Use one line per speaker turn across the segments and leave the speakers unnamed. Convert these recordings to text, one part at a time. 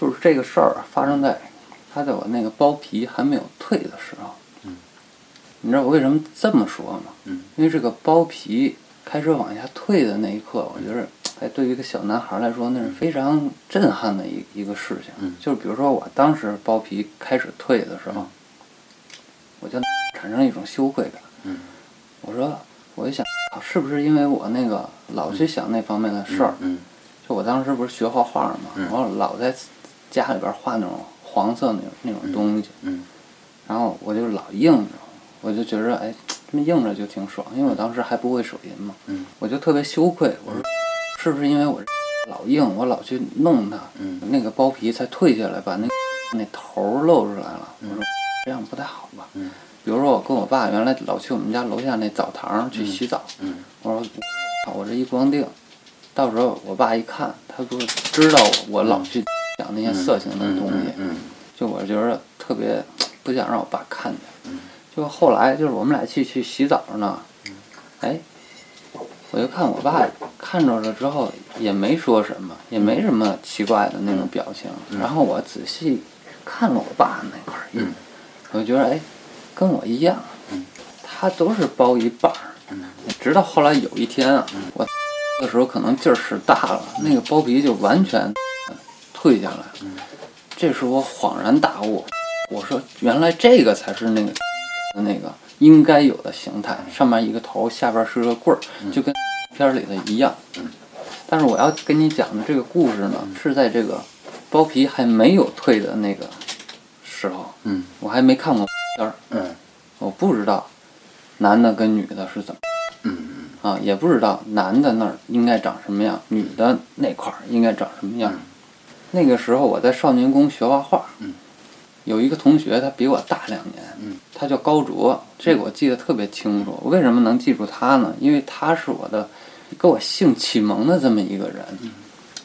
就是这个事儿啊发生在他在我那个包皮还没有退的时候。
嗯，
你知道我为什么这么说吗？
嗯，
因为这个包皮开始往下退的那一刻，我觉得，哎，对于一个小男孩来说，那是非常震撼的一一个事情。
嗯
就是比如说我当时包皮开始退的时候，我就产生了一种羞愧感。
嗯，
我说，我就想，啊是不是因为我那个老去想那方面的事儿？
嗯
就我当时不是学画画嘛，
嗯
我老在家里边画那种黄色那种那种东西，
嗯
然后我就老硬着，我就觉着哎，这么硬着就挺爽，因为我当时还不会手淫嘛，
嗯。
我就特别羞愧，我说是不是因为我老硬，我老去弄它，
嗯。
那个包皮才退下来，把那那头儿露出来了，我说这样不太好吧？
嗯。
比如说我跟我爸原来老去我们家楼下那澡堂去洗澡，
嗯。
我说，我这一光腚，到时候我爸一看，他不是知道我我老去讲那些色情的东西，
嗯
就我觉得特别不想让我爸看见。
嗯
就后来就是我们俩去去洗澡呢，哎，我就看我爸看着了之后也没说什么，也没什么奇怪的那种表情。然后我仔细看了我爸那块儿，
嗯
我就觉得哎，跟我一样
嗯，
他都是包一半儿。
嗯
直到后来有一天啊，我 的时候可能劲儿使大了，那个包皮就完全退下来。
嗯
这时候我恍然大悟，我说原来这个才是那个那个应该有的形态，上面一个头，下边是个棍儿，就跟片儿里的一样。但是我要跟你讲的这个故事呢，是在这个包皮还没有退的那个时候，
嗯
我还没看过片儿，
嗯
我不知道男的跟女的是怎么。
嗯
啊，也不知道男的那儿应该长什么样，女的那块儿应该长什么样。那个时候我在少年宫学画画，
嗯
有一个同学他比我大两年，
嗯
他叫高卓，这个我记得特别清楚。我为什么能记住他呢？因为他是我的给我性启蒙的这么一个人，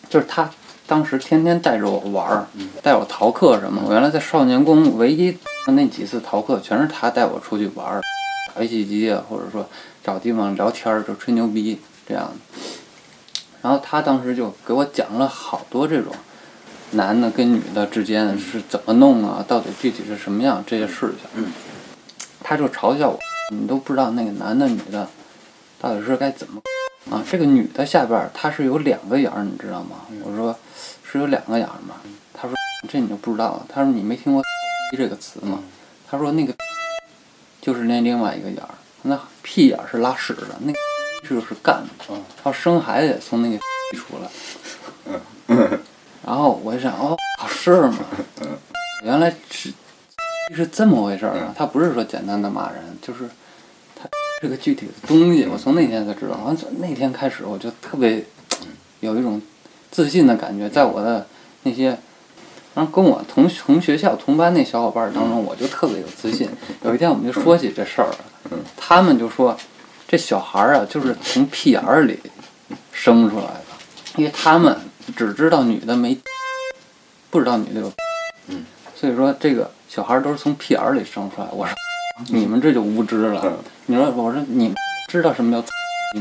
就是他当时天天带着我玩儿，带我逃课什么。我原来在少年宫唯一 那几次逃课，全是他带我出去玩儿，打游戏机啊，或者说找地方聊天儿，就吹牛逼这样的。然后他当时就给我讲了好多这种男的跟女的之间是怎么弄啊，到底具体是什么样这些事情。
嗯
他就嘲笑我，你都不知道那个男的女的到底是该怎么啊？这个女的下边儿她是有两个眼儿，你知道吗？我说是有两个眼儿吗？他说这你就不知道了。他说你没听过这个词吗？他说那个就是那另外一个眼儿，那屁眼儿是拉屎的，那个就是干的。
嗯
他说生孩子也从那个 出来。然后我一想，哦，是吗？原来是是这么回事儿啊！他不是说简单的骂人，就是他是个具体的东西。我从那天才知道，完从那天开始，我就特别 有一种自信的感觉，在我的那些，然后跟我同同学校同班那小伙伴儿当中，我就特别有自信。有一天我们就说起这事儿了，他们就说这小孩儿啊，就是从屁眼儿里生出来的，因为他们只知道女的没，不知道女的有，
嗯，
所以说这个小孩儿都是从屁眼儿里生出来。我说你们这就无知了。
嗯
你说我说你知道什么叫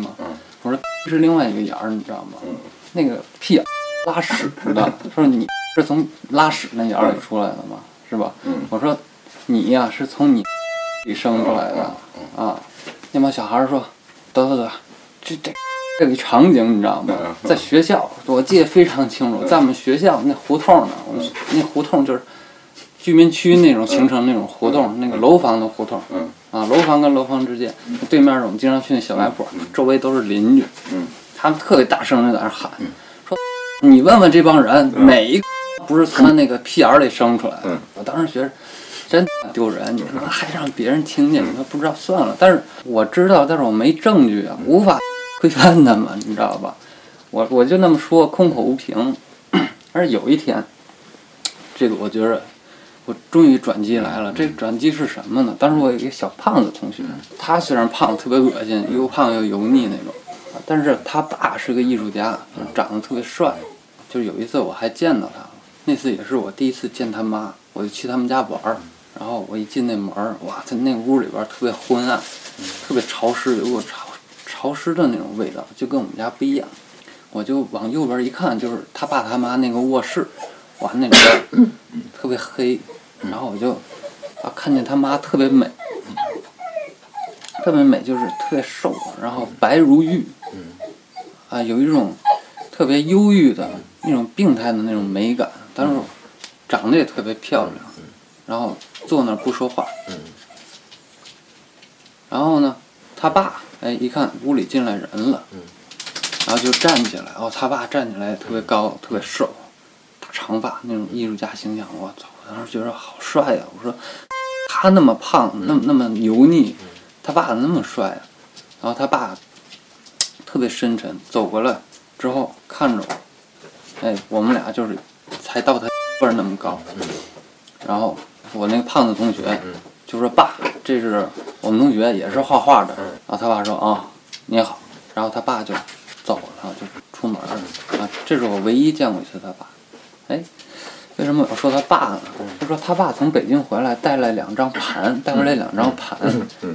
吗？
嗯
我说是另外一个眼儿，你知道吗？
嗯
那个屁眼儿拉屎的，说你是从拉屎那眼儿里出来的吗？是吧？
嗯
我说你呀、是从你里生出来的啊。那帮小孩儿说，得得得，这这这个场景你知道吗？在学校我记得非常清楚，在我们学校那胡同呢，我们那胡同就是居民区那种形成那种胡同，那个楼房的胡同。
嗯。
啊，楼房跟楼房之间，对面是我们经常去那小卖部，周围都是邻居，
嗯。
他们特别大声的在那喊，说你问问这帮人，哪一个不是从他那个屁眼儿里生出来的？
嗯。
我当时觉得真丢人，你说还让别人听见，你说不知道算了。但是我知道，但是我没证据啊，无法推翻他们，你知道吧？我我就那么说，空口无凭。而有一天，这个我觉着我终于转机来了。这个转机是什么呢？当时我有一个小胖子同学，他虽然胖，特别恶心，又胖又油腻那种，啊但是他爸是个艺术家，长得特别帅。就是有一次我还见到他了，那次也是我第一次见他妈，我就去他们家玩儿。然后我一进那门儿，哇，他那屋里边儿特别昏暗，特别潮湿，有股潮潮湿的那种味道，就跟我们家不一样。我就往右边一看，就是他爸他妈那个卧室，哇，那边 特别黑，然后我就啊看见他妈特别美，特别美，就是特别瘦，然后白如玉，啊，有一种特别忧郁的那种病态的那种美感，但是长得也特别漂亮，然后坐那儿不说话，然后呢，他爸哎一看屋里进来人了，然后就站起来，哦，他爸站起来特别高，特别瘦，大长发那种艺术家形象，我操！我当时觉得好帅呀、我说他那么胖，那么那么油腻，他爸那么帅啊。然后他爸特别深沉，走过来之后看着我，哎，我们俩就是才到他 辈儿那么高。然后我那个胖子同学就说：“爸，这是我们同学，也是画画的。”然后他爸说：“啊，你好。”然后他爸就走了，然后就出门了。啊，这是我唯一见过一次他爸。哎，为什么我说他爸呢？就说他爸从北京回来带来两张盘，带回来两张盘。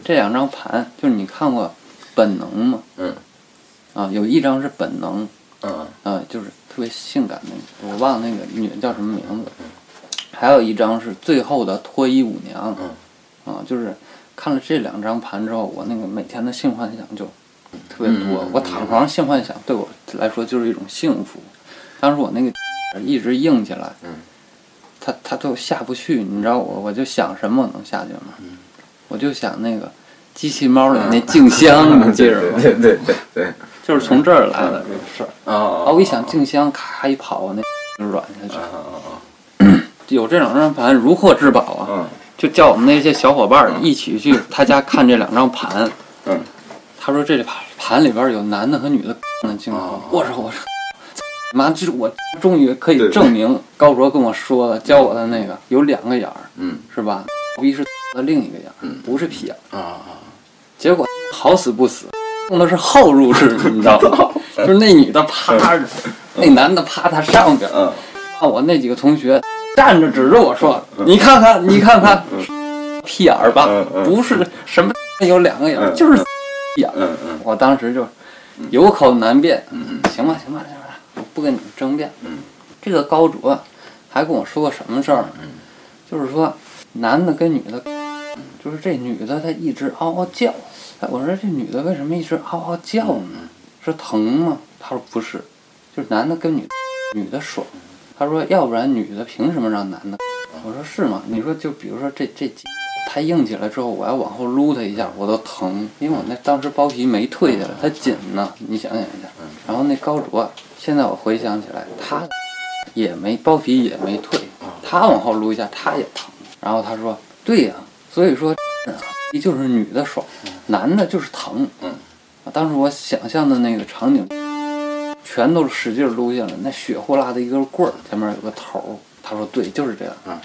这两张盘就是你看过《本能》吗？
嗯
啊，有一张是《本能》，
嗯
啊，就是特别性感那个，我忘了那个女的叫什么名字。还有一张是最后的脱衣舞娘，啊，就是看了这两张盘之后，我那个每天的性幻想就特别多。
嗯
我躺床上性幻想对我来说就是一种幸福。当时我那个一直硬起来，
嗯
它它都下不去，你知道我我就想什么能下去吗？
嗯
我就想那个机器猫里那静香，你记着吗？
对对对对，
就是从这儿来的这个事儿。
啊
啊，我一想静香，咔一跑，我那就软下去
啊。啊
有这两张盘如获至宝啊！
啊
就叫我们那些小伙伴儿一起去他家看这两张盘。
嗯。
他说这盘盘里边有男的和女的的镜头。
哦。
我说我说，妈，这我终于可以证明高卓跟我说的教我的那个有两个眼儿，
嗯。
是吧？逼是的另一个眼儿
嗯，
不是屁眼儿。
啊啊。
结果好死不死，用的是后入式，你知道吗？就是那女的趴着，那男的趴他上边啊，我那几个同学站着指着我说：“你看看，你看看，屁眼儿吧
嗯，嗯。
不是什么有两个眼就是屁眼我当时就有口难辩，
嗯
行吧，行吧，行吧，我不跟你们争辩。
嗯。
这个高卓还跟我说过什么事儿呢？就是说男的跟女的，就是这女的她一直嗷嗷叫。哎，我说这女的为什么一直嗷嗷叫呢？是疼吗？他说不是，就是男的跟女女的爽。他说要不然女的凭什么让男的？我说是吗？你说就比如说这这鸡它硬起来之后，我要往后撸它一下，我都疼，因为我那当时包皮没退下来，它紧呢。你想想一下，然后那高卓，现在我回想起来，他也没包皮也没退，他往后撸一下，他也疼。然后他说，对呀、所以说，一就是女的爽，男的就是疼。
嗯
啊，当时我想象的那个场景，全都是使劲撸下来，那血呼啦的一根棍儿，前面有个头儿。他说对，就是这样。
嗯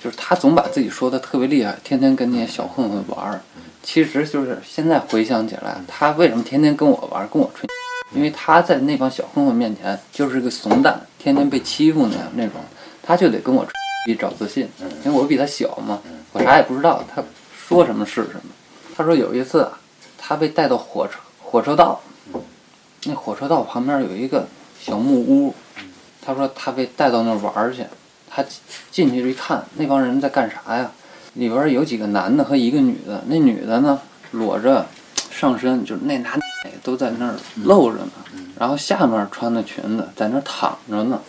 就是他总把自己说的特别厉害，天天跟那些小混混玩儿。其实就是现在回想起来，他为什么天天跟我玩儿，跟我吹？因为他在那帮小混混面前就是个怂蛋，天天被欺负那样那种，他就得跟我吹找自信，因为我比他小嘛，我啥也不知道，他说什么是什么。他说有一次啊，他被带到火车火车道，那火车道旁边有一个小木屋，他说他被带到那儿玩儿去，他进去一看，那帮人在干啥呀？里边儿有几个男的和一个女的，那女的呢裸着上身，就是那男的都在那儿露着呢，然后下面穿的裙子在那儿躺着呢。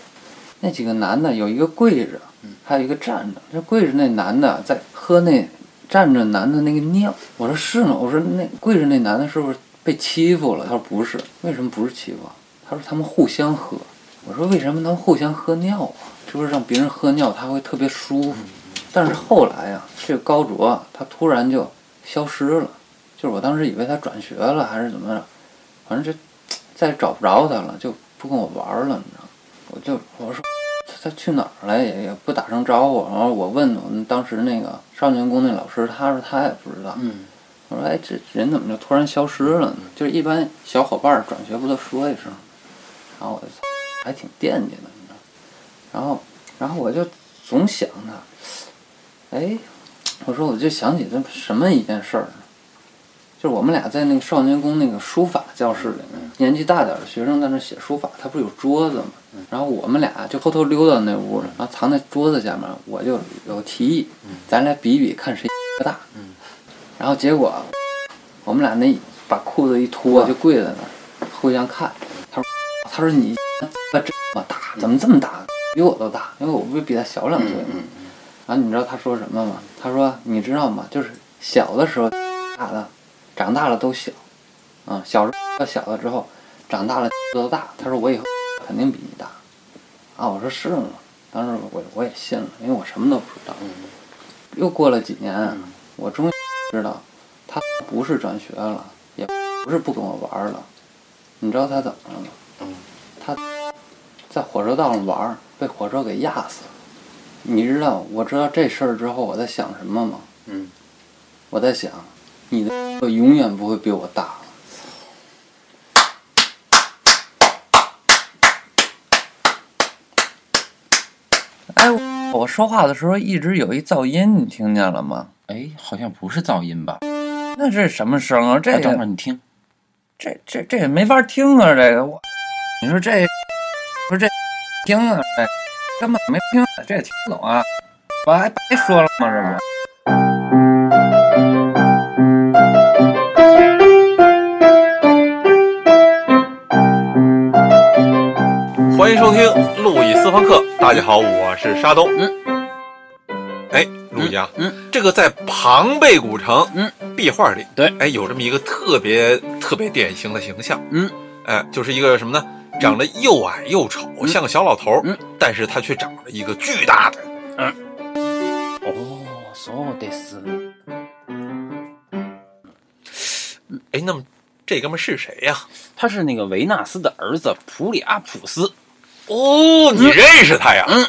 那几个男的有一个跪着，还有一个站着。这跪着那男的在喝那站着男的那个尿。我说是吗？我说那跪着那男的是不是被欺负了？他说不是。为什么不是欺负啊？他说他们互相喝。我说为什么能互相喝尿啊？就是让别人喝尿他会特别舒服。但是后来呀、这个高卓啊他突然就消失了，就是我当时以为他转学了还是怎么着，反正就 再也找不着他了，就不跟我玩儿了，你知道吗？我就我说他他去哪儿了也也不打声招呼，然后我问我们当时那个少年宫那老师，他说他也不知道。
嗯
我说哎，这人怎么就突然消失了呢？就是一般小伙伴儿转学不都说一声，然后我就还挺惦记的，你知道。然后然后我就总想他，哎，我说我就想起这什么一件事儿呢？就是我们俩在那个少年宫那个书法教室里面，年纪大点儿的学生在那写书法，他不是有桌子嘛？然后我们俩就偷偷溜到那屋了，然后藏在桌子下面。我就有提议，咱俩比比看谁 大。然后结果我们俩那把裤子一脱，就跪在那儿互相看。他说：“他说你这么大，怎么这么大？比我都大，因为我不是比他小两岁吗？”然后你知道他说什么吗？他说：“你知道吗？就是小的时候大的，长大了都小，啊，小时候小了之后，长大了都大。”他说：“我以后肯定比你大。”啊，我说是吗？当时我我也信了，因为我什么都不知道。又过了几年，我终于知道，他不是转学了，也不是不跟我玩了。你知道他怎么了吗？他在火车道上玩，被火车给压死了。你知道，我知道这事儿之后，我在想什么吗？
嗯，
我在想，你的永远不会比我大。哎，我说话的时候一直有一噪音，你听见了吗？
哎，好像不是噪音吧？
那这是什么声啊？这
等会儿你听，
这这这也没法听啊！这个我，你说这不是这听啊？这根本没听，这也听不懂啊！我还白说了吗？这不。
欢迎收听路易斯方课。大家好，我是沙东。
嗯，
哎，陆毅啊，
嗯，
这个在庞贝古城，
嗯，
壁画里，
对，
哎，有这么一个特别特别典型的形象，
嗯，
哎，就是一个什么呢？长得又矮又丑，像个小老头，
嗯，
但是他却长着一个巨大的，
嗯，哦，そうです。
哎，那么这哥们是谁呀？
他是那个维纳斯的儿子普里阿普斯。
哦，你认识他呀？
嗯，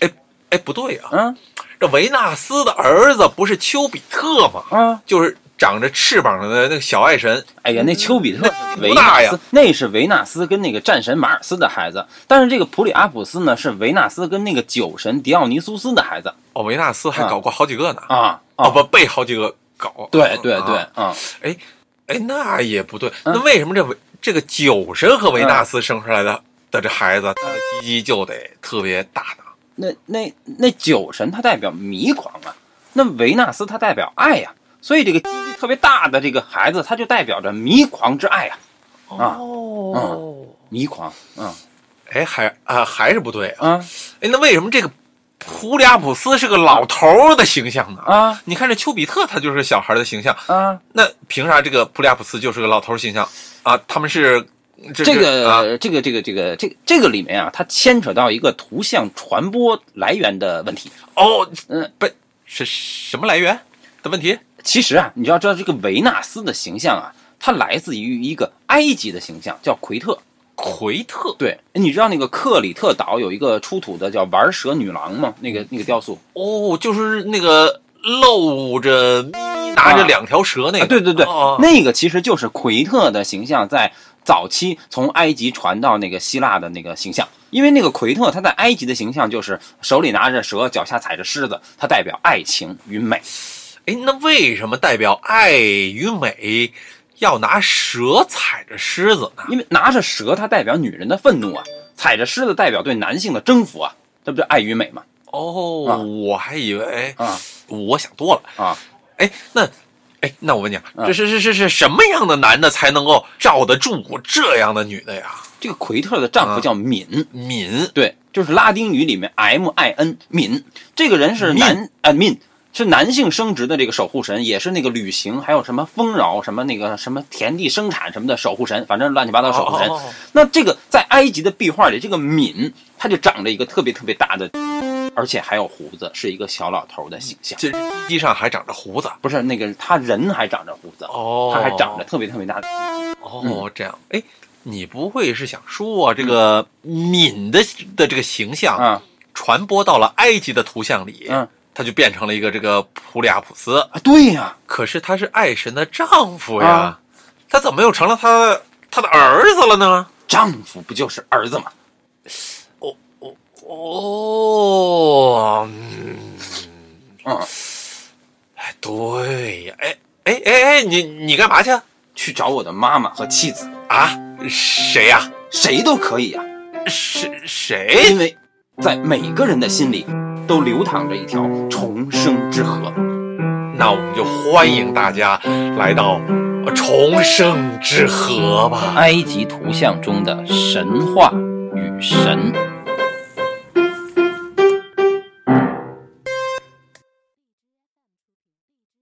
哎哎，不对啊，
嗯
这维纳斯的儿子不是丘比特吗？
啊，
就是长着翅膀的那个小爱神。
哎呀，那丘比特是维纳斯，那是维纳斯跟那个战神马尔斯的孩子，但是这个普里阿普斯呢是维纳斯跟那个酒神迪奥尼苏斯的孩子
哦，维纳斯还搞过好几个呢。
啊
哦，不，被好几个搞。
对对对
啊
啊，
哎哎，那也不对。
嗯
那为什么这维这个酒神和维纳斯生出来的的这孩子，他的鸡鸡就得特别大呢？
那那那酒神他代表迷狂啊，那维纳斯他代表爱呀、所以这个鸡鸡特别大的这个孩子，他就代表着迷狂之爱呀、啊
哦，
迷狂，嗯
哎，还啊还是不对啊？
啊
哎，那为什么这个普里亚普斯是个老头儿的形象呢？
啊
你看这丘比特，他就是小孩的形象，
啊！
那凭啥这个普里亚普斯就是个老头儿形象啊？他们是这
个这个这个这个这个这个里面啊，它牵扯到一个图像传播来源的问题。
哦，
嗯，
不是什么来源的问题？
其实啊，你要知道这个维纳斯的形象啊，它来自于一个埃及的形象，叫奎特。
奎特
对，你知道那个克里特岛有一个出土的叫玩蛇女郎吗？那个那个雕塑
哦，就是那个露着咪拿着两条蛇那个，
啊，对对对，
哦
那个其实就是奎特的形象，在早期从埃及传到那个希腊的那个形象。因为那个奎特他在埃及的形象就是手里拿着蛇，脚下踩着狮子，他代表爱情与美。
哎，那为什么代表爱与美要拿蛇踩着狮子呢？
因为拿着蛇，它代表女人的愤怒啊；踩着狮子，代表对男性的征服啊。这不就爱与美吗？
哦，
啊
我还以为
啊
我想多了。
啊！
哎，那哎，那我问你啊，
啊。
这是是是是什么样的男的才能够罩得住这样的女的呀？
这个奎特的丈夫叫敏，
敏。
对，就是拉丁语里面 M I N 敏，这个人是男啊敏是男性生殖的这个守护神，也是那个旅行还有什么丰饶什么那个什么田地生产什么的守护神，反正乱七八糟守护神。
哦哦哦
那这个在埃及的壁画里，这个敏他就长着一个特别特别大的，而且还有胡子，是一个小老头的形象。
这鸡鸡上还长着胡子。
不是那个他人还长着胡子，
哦，
他还长着特别特别大的。
哦，这样，哎，你不会是想说、这个敏的的这个形象
啊
传播到了埃及的图像里，
嗯
他就变成了一个这个普里阿普斯，
啊，对呀、
可是他是爱神的丈夫呀，
啊。
他怎么又成了他他的儿子了呢？
丈夫不就是儿子吗？
哦，嗯，
嗯，
哎，对呀，哎哎哎哎，你你干嘛去？
去找我的妈妈和妻子，
啊？谁呀、
谁都可以啊，
谁谁？
因为在每个人的心里都流淌着一条重生之河。
那我们就欢迎大家来到重生之河吧。
埃及图像中的神话与神。